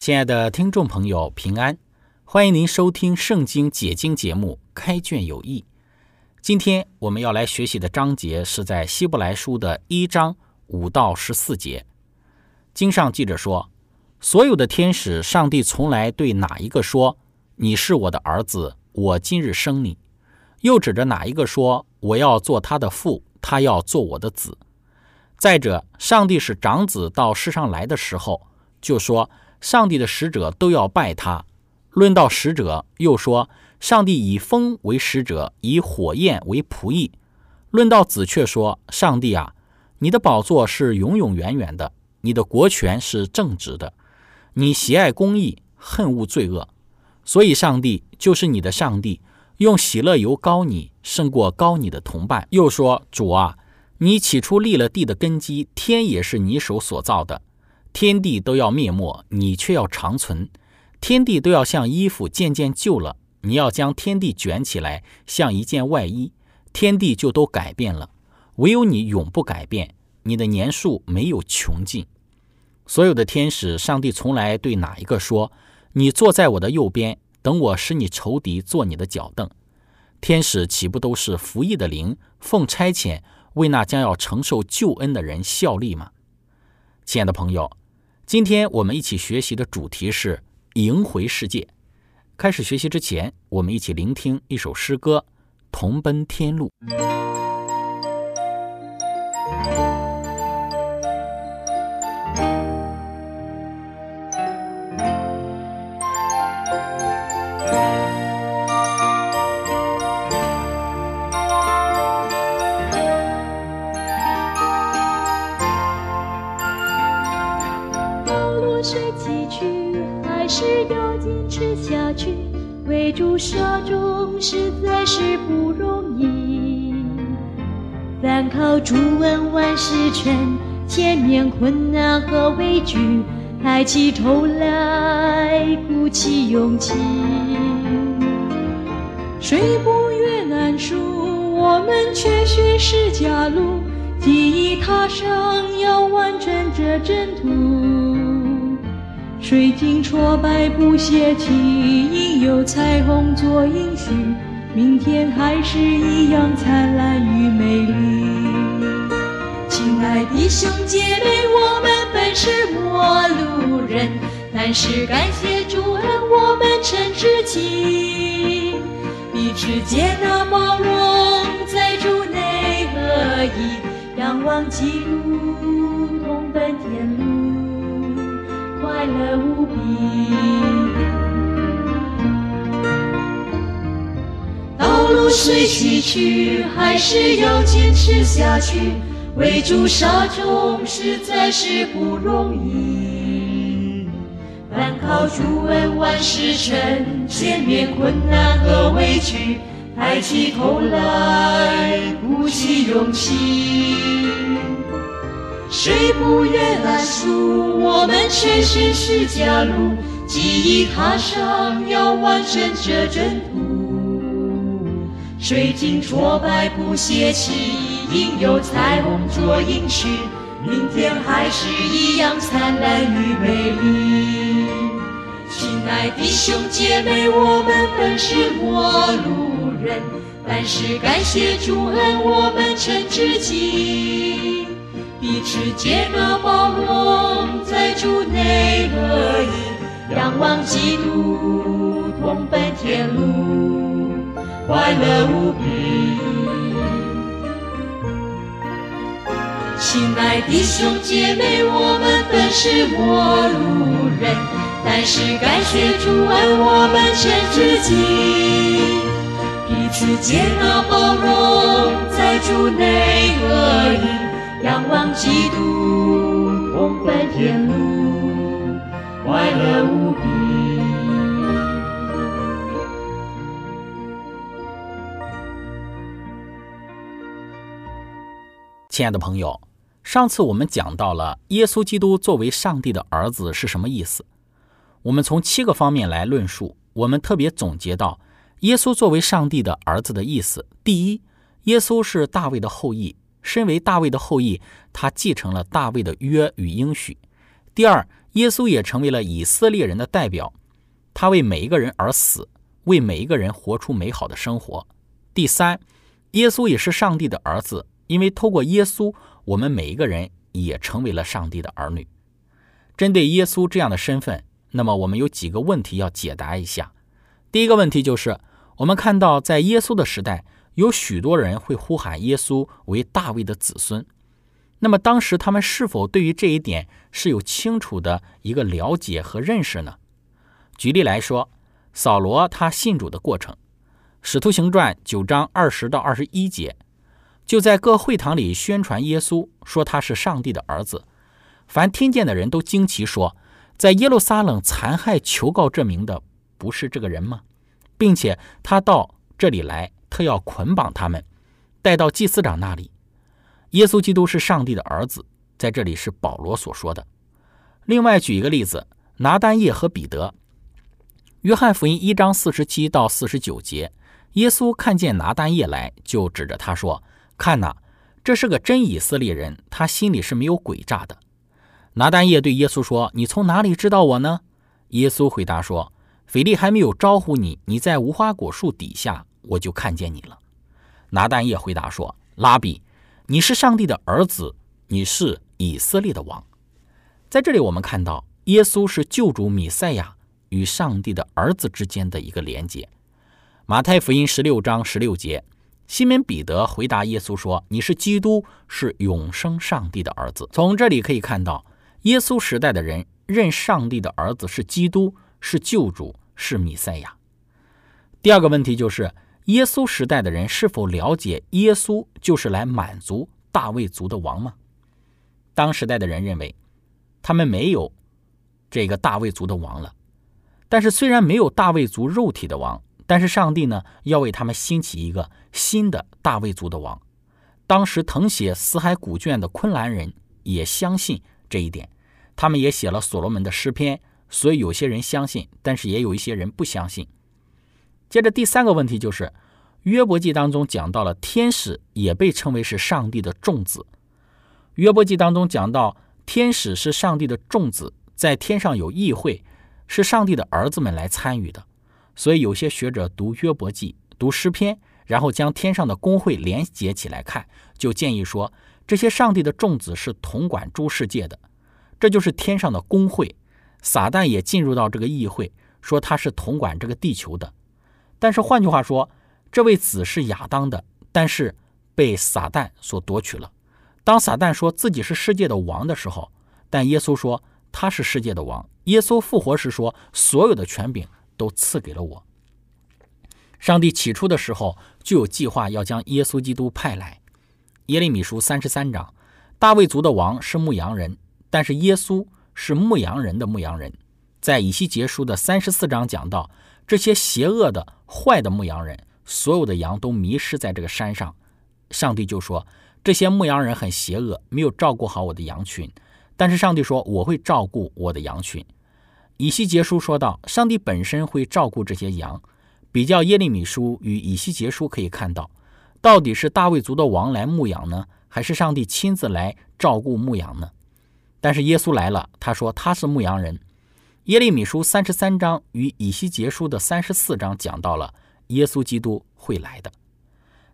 亲爱的听众朋友，平安！欢迎您收听《圣经解经》节目《开卷有益》。今天我们要来学习的章节是在希伯来书的一章五到十四节。经上记着说：“所有的天使，上帝从来对哪一个说：‘你是我的儿子，我今日生你’？又指着哪一个说：‘我要做他的父，他要做我的子’？再者，上帝使长子到世上来的时候，就说。”上帝的使者都要拜他。论到使者，又说上帝以风为使者，以火焰为仆役。论到子，却说上帝啊，你的宝座是永永远远的，你的国权是正直的，你喜爱公义，恨恶罪恶。所以，上帝就是你的上帝，用喜乐油膏你，胜过膏你的同伴。又说主啊，你起初立了地的根基，天也是你手所造的。天地都要灭没，你却要长存；天地都要像衣服渐渐旧了，你要将天地卷起来，像一件外衣，天地就都改变了。唯有你永不改变，你的年数没有穷尽。所有的天使，上帝从来对哪一个说：“你坐在我的右边，等我使你仇敌做你的脚凳？”天使岂不都是服役的灵，奉差遣为那将要承受救恩的人效力吗？亲爱的朋友。今天我们一起学习的主题是赢回世界。开始学习之前，我们一起聆听一首诗歌《同奔天路》。和畏惧，抬起头来鼓起勇气。谁不越难书，我们却寻是家路，记忆踏上要完成这征途。水晶挫败不泄气，应有彩虹做应许，明天还是一样灿烂与美丽。亲爱的兄姐妹，我们本是陌路人，但是感谢主恩，我们成知己，彼此接纳包容，在主内合一，仰望基督，同奔天路。快乐无比，道路虽崎岖，还是要坚持下去。为主杀中实在是不容易，但靠主恩万事成，前面困难和委屈，抬起头来鼓起勇气。谁不愿来书？我们全心是家路，记忆踏上要完成这征途。水晶挫败不泄气，应有彩虹做应许，明天还是一样灿烂与美丽。亲爱的兄姐妹，我们本是陌路人，但是感谢主恩，我们成知己。彼此接纳包容，在主内合一，仰望基督，同奔天路，快乐无比。亲爱弟兄姐妹，我们本是陌路人，但是感谢主爱我们全知己，彼此接纳包容，在主内合一，仰望基督，同奔天路，快乐无比。亲爱的朋友，上次我们讲到了耶稣基督作为上帝的儿子是什么意思。我们从七个方面来论述，我们特别总结到耶稣作为上帝的儿子的意思。第一，耶稣是大卫的后裔，身为大卫的后裔，他继承了大卫的约与应许。第二，耶稣也成为了以色列人的代表，他为每一个人而死，为每一个人活出美好的生活。第三，耶稣也是上帝的儿子。因为透过耶稣，我们每一个人也成为了上帝的儿女。针对耶稣这样的身份，那么我们有几个问题要解答一下。第一个问题就是，我们看到在耶稣的时代，有许多人会呼喊耶稣为大卫的子孙。那么当时他们是否对于这一点是有清楚的一个了解和认识呢？举例来说，扫罗他信主的过程，《使徒行传》九章二十到二十一节。就在各会堂里宣传耶稣，说他是上帝的儿子。凡听见的人都惊奇说：“在耶路撒冷残害求告这名的，不是这个人吗？”并且他到这里来，特要捆绑他们，带到祭司长那里。耶稣基督是上帝的儿子，在这里是保罗所说的。另外举一个例子：拿丹叶和彼得。约翰福音一章四十七到四十九节，耶稣看见拿丹叶来，就指着他说。看呐，这是个真以色列人，他心里是没有诡诈的。拿丹叶对耶稣说：“你从哪里知道我呢？”耶稣回答说：“腓力还没有招呼你，你在无花果树底下，我就看见你了。”拿丹叶回答说：“拉比，你是上帝的儿子，你是以色列的王。”在这里，我们看到耶稣是救主米赛亚与上帝的儿子之间的一个连接。马太福音十六章十六节。西门彼得回答耶稣说：“你是基督，是永生上帝的儿子。”从这里可以看到，耶稣时代的人认上帝的儿子是基督，是救主，是弥赛亚。第二个问题就是，耶稣时代的人是否了解耶稣就是来满足大卫族的王吗？当时代的人认为，他们没有这个大卫族的王了。但是，虽然没有大卫族肉体的王。但是上帝呢，要为他们兴起一个新的大卫族的王。当时誊写死海古卷的昆兰人也相信这一点，他们也写了所罗门的诗篇。所以有些人相信，但是也有一些人不相信。接着第三个问题就是约伯记当中讲到了天使也被称为是上帝的众子。约伯记当中讲到天使是上帝的众子，在天上有议会，是上帝的儿子们来参与的。所以有些学者读约伯记、读诗篇，然后将天上的工会连接起来看，就建议说，这些上帝的众子是统管诸世界的，这就是天上的工会。撒旦也进入到这个议会，说他是统管这个地球的。但是换句话说，这位子是亚当的，但是被撒旦所夺取了。当撒旦说自己是世界的王的时候，但耶稣说他是世界的王。耶稣复活时说，所有的权柄。都赐给了我。上帝起初的时候就有计划要将耶稣基督派来。耶利米书三十三章，大卫族的王是牧羊人，但是耶稣是牧羊人的牧羊人。在以西结书的三十四章讲到，这些邪恶的坏的牧羊人，所有的羊都迷失在这个山上。上帝就说，这些牧羊人很邪恶，没有照顾好我的羊群。但是上帝说，我会照顾我的羊群。以西结书说道：“上帝本身会照顾这些羊。”比较耶利米书与以西结书可以看到，到底是大卫族的王来牧养呢，还是上帝亲自来照顾牧羊呢？但是耶稣来了，他说他是牧羊人。耶利米书三十三章与以西结书的三十四章讲到了耶稣基督会来的，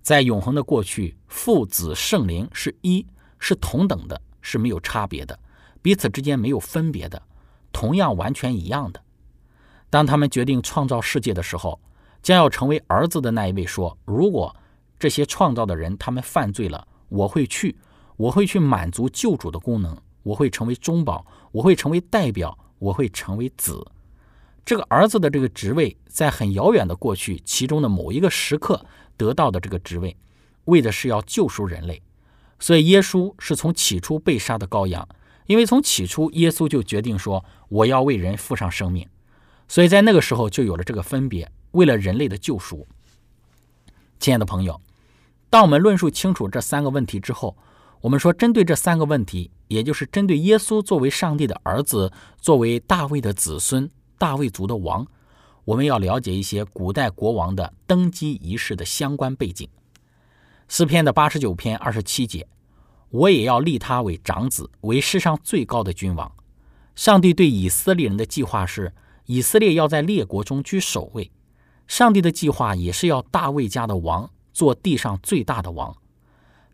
在永恒的过去，父子圣灵是一，是同等的，是没有差别的，彼此之间没有分别的。同样完全一样的，当他们决定创造世界的时候，将要成为儿子的那一位说：“如果这些创造的人他们犯罪了，我会去，我会去满足救主的功能，我会成为中保，我会成为代表，我会成为子。”这个儿子的这个职位，在很遥远的过去，其中的某一个时刻得到的这个职位，为的是要救赎人类。所以耶稣是从起初被杀的羔羊，因为从起初耶稣就决定说：“我要为人付上生命。”所以在那个时候就有了这个分别，为了人类的救赎。亲爱的朋友，当我们论述清楚这三个问题之后，我们说针对这三个问题，也就是针对耶稣作为上帝的儿子，作为大卫的子孙。大卫族的王，我们要了解一些古代国王的登基仪式的相关背景。诗篇的八十九篇二十七节，我也要立他为长子，为世上最高的君王。上帝对以色列人的计划是，以色列要在列国中居首位。上帝的计划也是要大卫家的王做地上最大的王。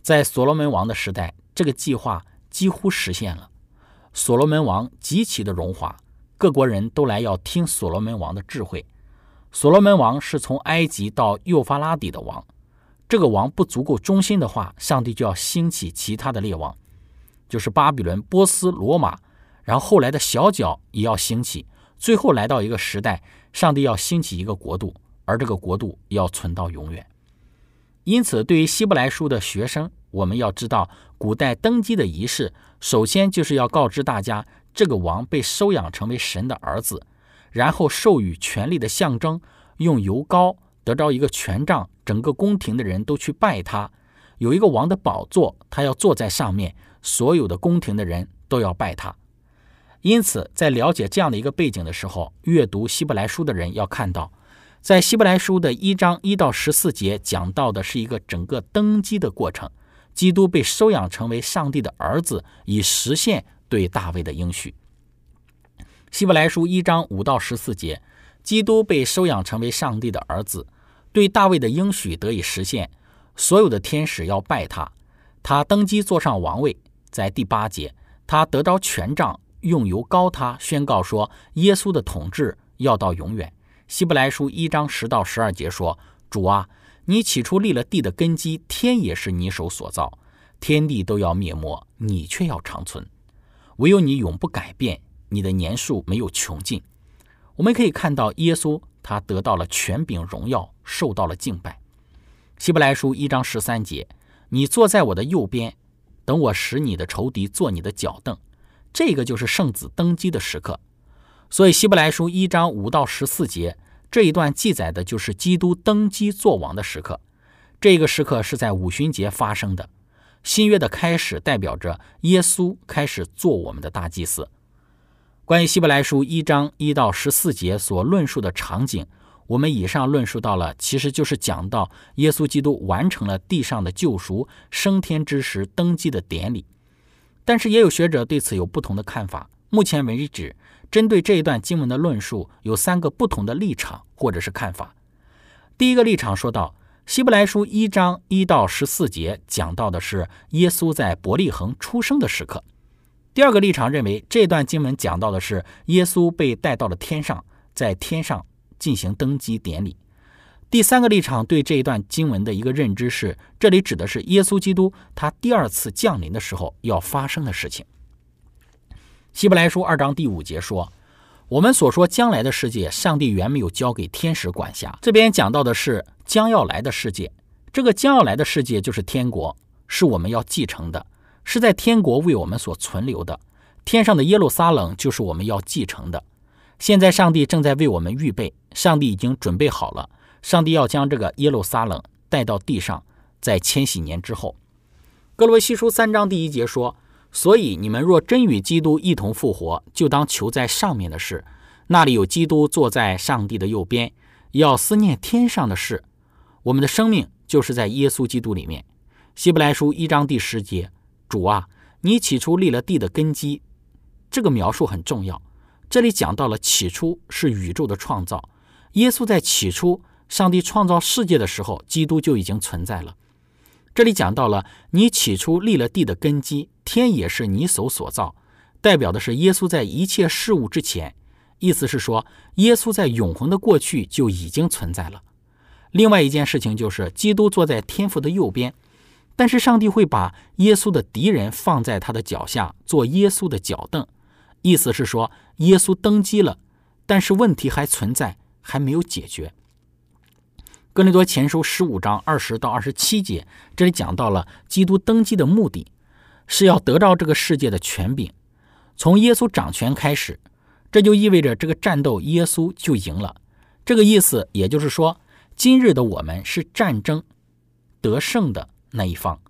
在所罗门王的时代，这个计划几乎实现了。所罗门王极其的荣华。各国人都来要听所罗门王的智慧。所罗门王是从埃及到幼发拉底的王，这个王不足够忠心的话，上帝就要兴起其他的列王，就是巴比伦、波斯、罗马，然后后来的小角也要兴起，最后来到一个时代，上帝要兴起一个国度，而这个国度要存到永远。因此，对于希伯来书的学生，我们要知道，古代登基的仪式，首先就是要告知大家。这个王被收养成为神的儿子，然后授予权力的象征，用油膏得着一个权杖，整个宫廷的人都去拜他。有一个王的宝座，他要坐在上面，所有的宫廷的人都要拜他。因此，在了解这样的一个背景的时候，阅读希伯来书的人要看到，在希伯来书的一章一到十四节讲到的是一个整个登基的过程，基督被收养成为上帝的儿子，以实现。对大卫的应许，《希伯来书》一章五到十四节，基督被收养成为上帝的儿子，对大卫的应许得以实现。所有的天使要拜他，他登基坐上王位。在第八节，他得着权杖，用油膏他，宣告说：耶稣的统治要到永远。《希伯来书》一章十到十二节说：主啊，你起初立了地的根基，天也是你手所造，天地都要灭没，你却要长存。唯有你永不改变，你的年数没有穷尽。我们可以看到，耶稣他得到了权柄荣耀，受到了敬拜。希伯来书一章十三节：“你坐在我的右边，等我使你的仇敌做你的脚凳。”这个就是圣子登基的时刻。所以，希伯来书一章五到十四节这一段记载的就是基督登基作王的时刻。这个时刻是在五旬节发生的。新约的开始代表着耶稣开始做我们的大祭司。关于希伯来书一章一到十四节所论述的场景，我们以上论述到了，其实就是讲到耶稣基督完成了地上的救赎、升天之时登基的典礼。但是也有学者对此有不同的看法。目前为止，针对这一段经文的论述有三个不同的立场或者是看法。第一个立场说到。希伯来书一章一到十四节讲到的是耶稣在伯利恒出生的时刻。第二个立场认为，这段经文讲到的是耶稣被带到了天上，在天上进行登基典礼。第三个立场对这一段经文的一个认知是，这里指的是耶稣基督他第二次降临的时候要发生的事情。希伯来书二章第五节说。我们所说将来的世界，上帝原没有交给天使管辖。这边讲到的是将要来的世界，这个将要来的世界就是天国，是我们要继承的，是在天国为我们所存留的。天上的耶路撒冷就是我们要继承的。现在上帝正在为我们预备，上帝已经准备好了，上帝要将这个耶路撒冷带到地上，在千禧年之后。哥罗西书三章第一节说。所以，你们若真与基督一同复活，就当求在上面的事，那里有基督坐在上帝的右边，要思念天上的事。我们的生命就是在耶稣基督里面。希伯来书一章第十节，主啊，你起初立了地的根基，这个描述很重要。这里讲到了起初是宇宙的创造，耶稣在起初，上帝创造世界的时候，基督就已经存在了。这里讲到了你起初立了地的根基，天也是你手所造，代表的是耶稣在一切事物之前，意思是说，耶稣在永恒的过去就已经存在了。另外一件事情就是，基督坐在天父的右边，但是上帝会把耶稣的敌人放在他的脚下，做耶稣的脚凳。意思是说，耶稣登基了，但是问题还存在，还没有解决。哥林多前书十五章二十到二十七节，这里讲到了基督登基的目的，是要得到这个世界的权柄，从耶稣掌权开始。这就意味着这个战斗，耶稣就赢了。这个意思，也就是说，今日的我们是战争得胜的那一方。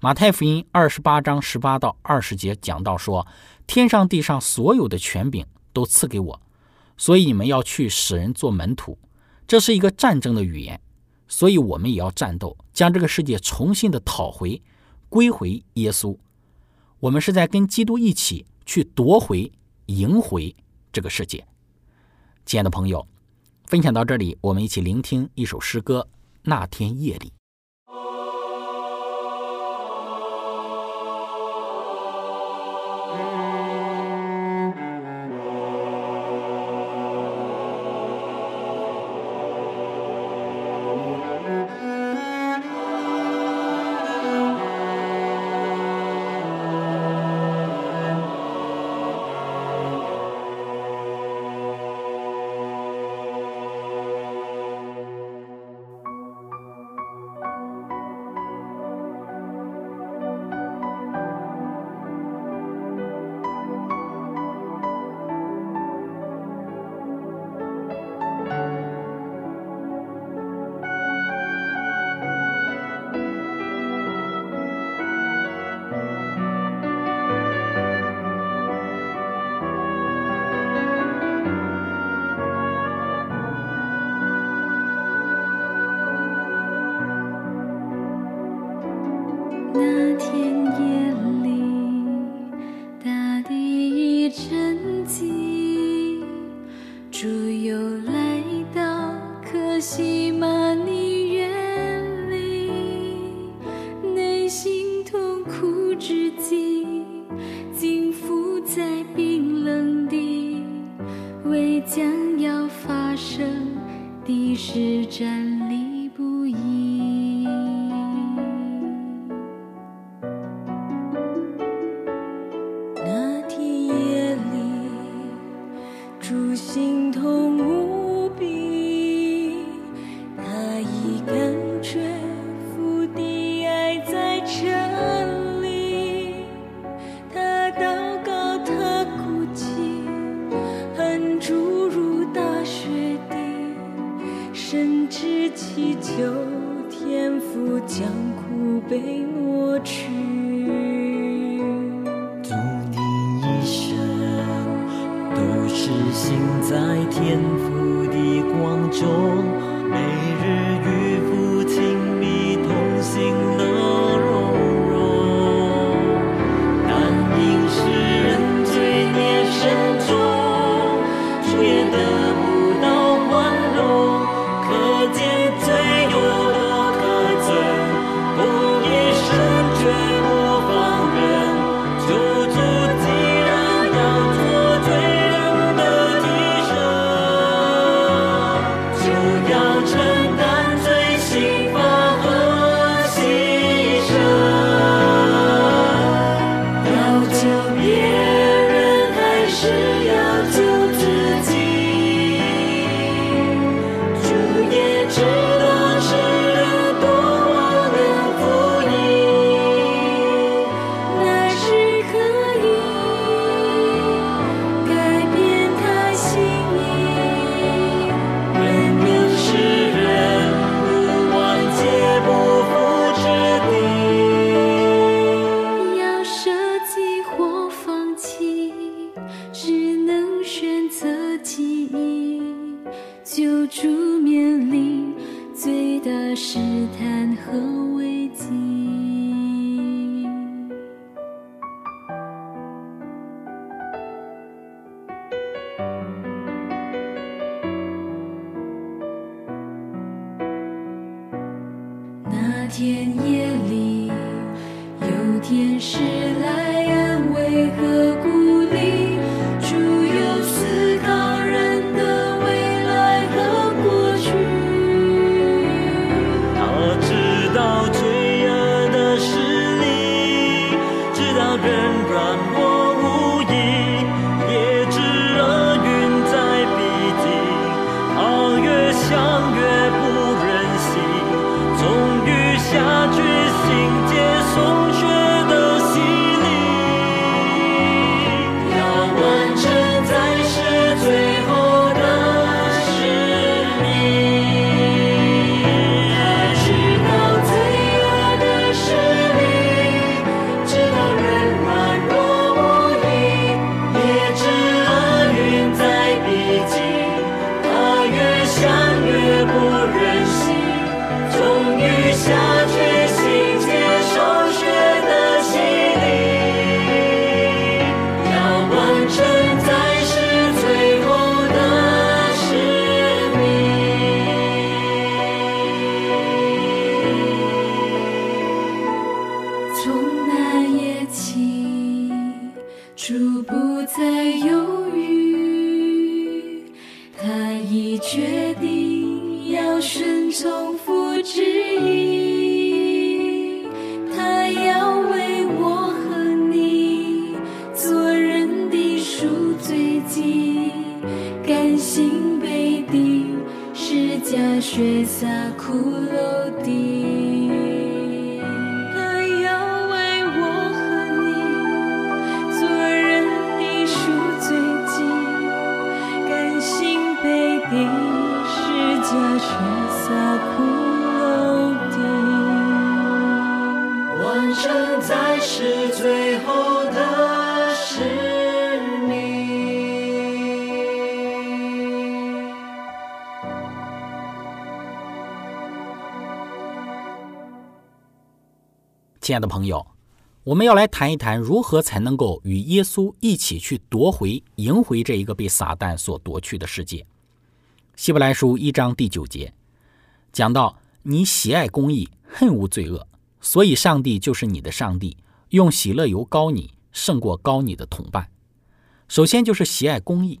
马太福音二十八章十八到二十节讲到说，天上地上所有的权柄都赐给我，所以你们要去使人做门徒。这是一个战争的语言，所以我们也要战斗，将这个世界重新的讨回，归回耶稣。我们是在跟基督一起去夺回、赢回。这个世界，亲爱的朋友，分享到这里，我们一起聆听一首诗歌。那天夜里。那天也。那天夜里有天使十架血洒骷髅地。他要为我和你做人的赎罪祭，甘心被钉十架血洒亲爱的朋友，我们要来谈一谈如何才能够与耶稣一起去夺回、赢回这一个被撒旦所夺去的世界。希伯来书一章第九节讲到：“你喜爱公义，恨恶罪恶，所以上帝就是你的上帝，用喜乐油膏你，胜过膏你的同伴。”首先就是喜爱公义，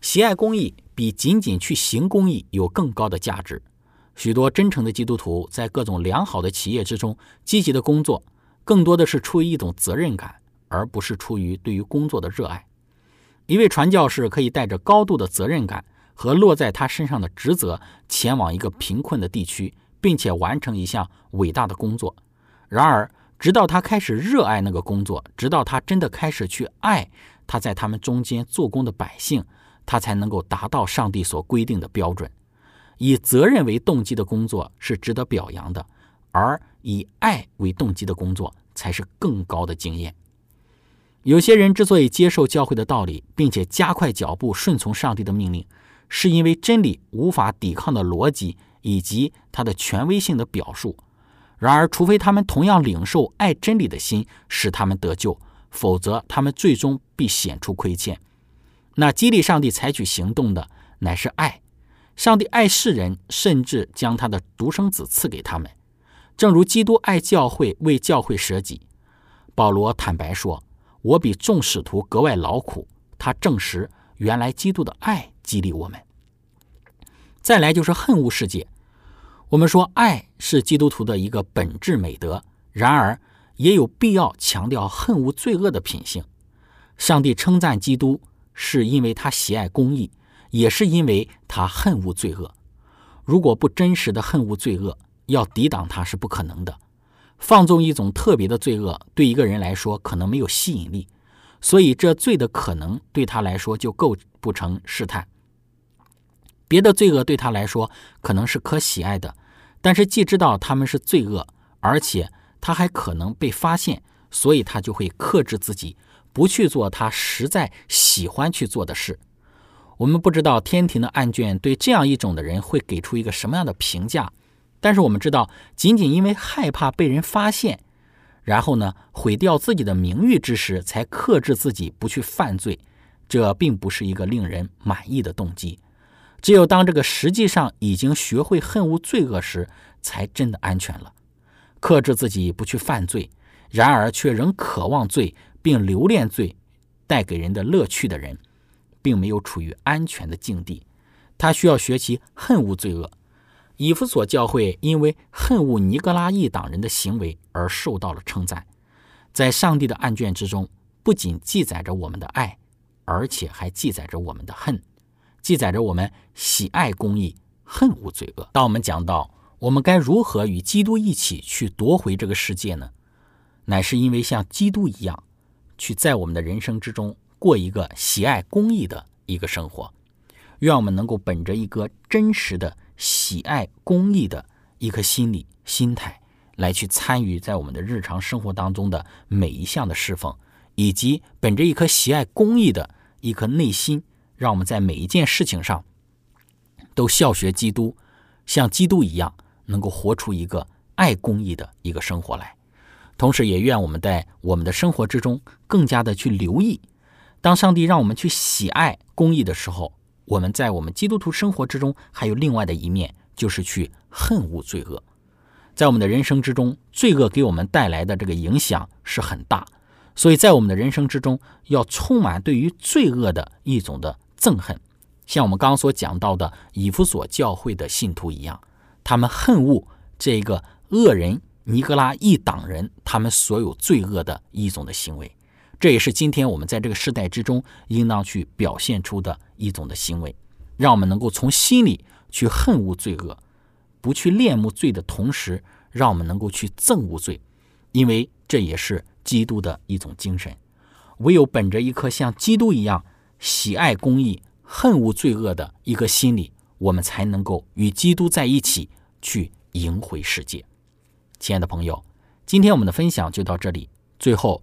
喜爱公义比仅仅去行公义有更高的价值。许多真诚的基督徒在各种良好的企业之中积极的工作，更多的是出于一种责任感，而不是出于对于工作的热爱。一位传教士可以带着高度的责任感和落在他身上的职责，前往一个贫困的地区，并且完成一项伟大的工作。然而，直到他开始热爱那个工作，直到他真的开始去爱他在他们中间做工的百姓，他才能够达到上帝所规定的标准。以责任为动机的工作是值得表扬的，而以爱为动机的工作才是更高的经验。有些人之所以接受教会的道理，并且加快脚步顺从上帝的命令，是因为真理无法抵抗的逻辑以及它的权威性的表述。然而，除非他们同样领受爱真理的心，使他们得救，否则他们最终必显出亏欠。那激励上帝采取行动的，乃是爱。上帝爱世人，甚至将他的独生子赐给他们，正如基督爱教会，为教会舍己。保罗坦白说：“我比众使徒格外劳苦。”他证实，原来基督的爱激励我们。再来就是恨恶世界。我们说，爱是基督徒的一个本质美德，然而也有必要强调恨恶罪恶的品性。上帝称赞基督，是因为他喜爱公义。也是因为他恨恶罪恶，如果不真实的恨恶罪恶，要抵挡他是不可能的。放纵一种特别的罪恶，对一个人来说可能没有吸引力，所以这罪的可能对他来说就构不成试探。别的罪恶对他来说可能是可喜爱的，但是既知道他们是罪恶，而且他还可能被发现，所以他就会克制自己，不去做他实在喜欢去做的事。我们不知道天庭的案卷对这样一种的人会给出一个什么样的评价，但是我们知道，仅仅因为害怕被人发现，然后呢毁掉自己的名誉之时，才克制自己不去犯罪，这并不是一个令人满意的动机。只有当这个实际上已经学会恨恶罪恶时，才真的安全了。克制自己不去犯罪，然而却仍渴望罪并留恋罪带给人的乐趣的人。并没有处于安全的境地，他需要学习恨恶罪恶。以弗所教会因为恨恶尼格拉一党人的行为而受到了称赞。在上帝的案卷之中，不仅记载着我们的爱，而且还记载着我们的恨，记载着我们喜爱公义，恨恶罪恶。当我们讲到我们该如何与基督一起去夺回这个世界呢？乃是因为像基督一样，去在我们的人生之中。过一个喜爱公益的一个生活，愿我们能够本着一个真实的喜爱公益的一颗心理心态，来去参与在我们的日常生活当中的每一项的侍奉，以及本着一颗喜爱公益的一颗内心，让我们在每一件事情上都效学基督，像基督一样，能够活出一个爱公益的一个生活来。同时，也愿我们在我们的生活之中更加的去留意。当上帝让我们去喜爱公义的时候，我们在我们基督徒生活之中还有另外的一面，就是去恨恶罪恶。在我们的人生之中，罪恶给我们带来的这个影响是很大，所以在我们的人生之中，要充满对于罪恶的一种的憎恨，像我们刚刚所讲到的以弗所教会的信徒一样，他们恨恶这个恶人尼格拉一党人他们所有罪恶的一种的行为。这也是今天我们在这个时代之中应当去表现出的一种的行为，让我们能够从心里去恨恶罪恶，不去恋慕罪的同时，让我们能够去憎恶罪，因为这也是基督的一种精神。唯有本着一颗像基督一样喜爱公义、恨恶罪恶的一个心理，我们才能够与基督在一起去赢回世界。亲爱的朋友，今天我们的分享就到这里。最后。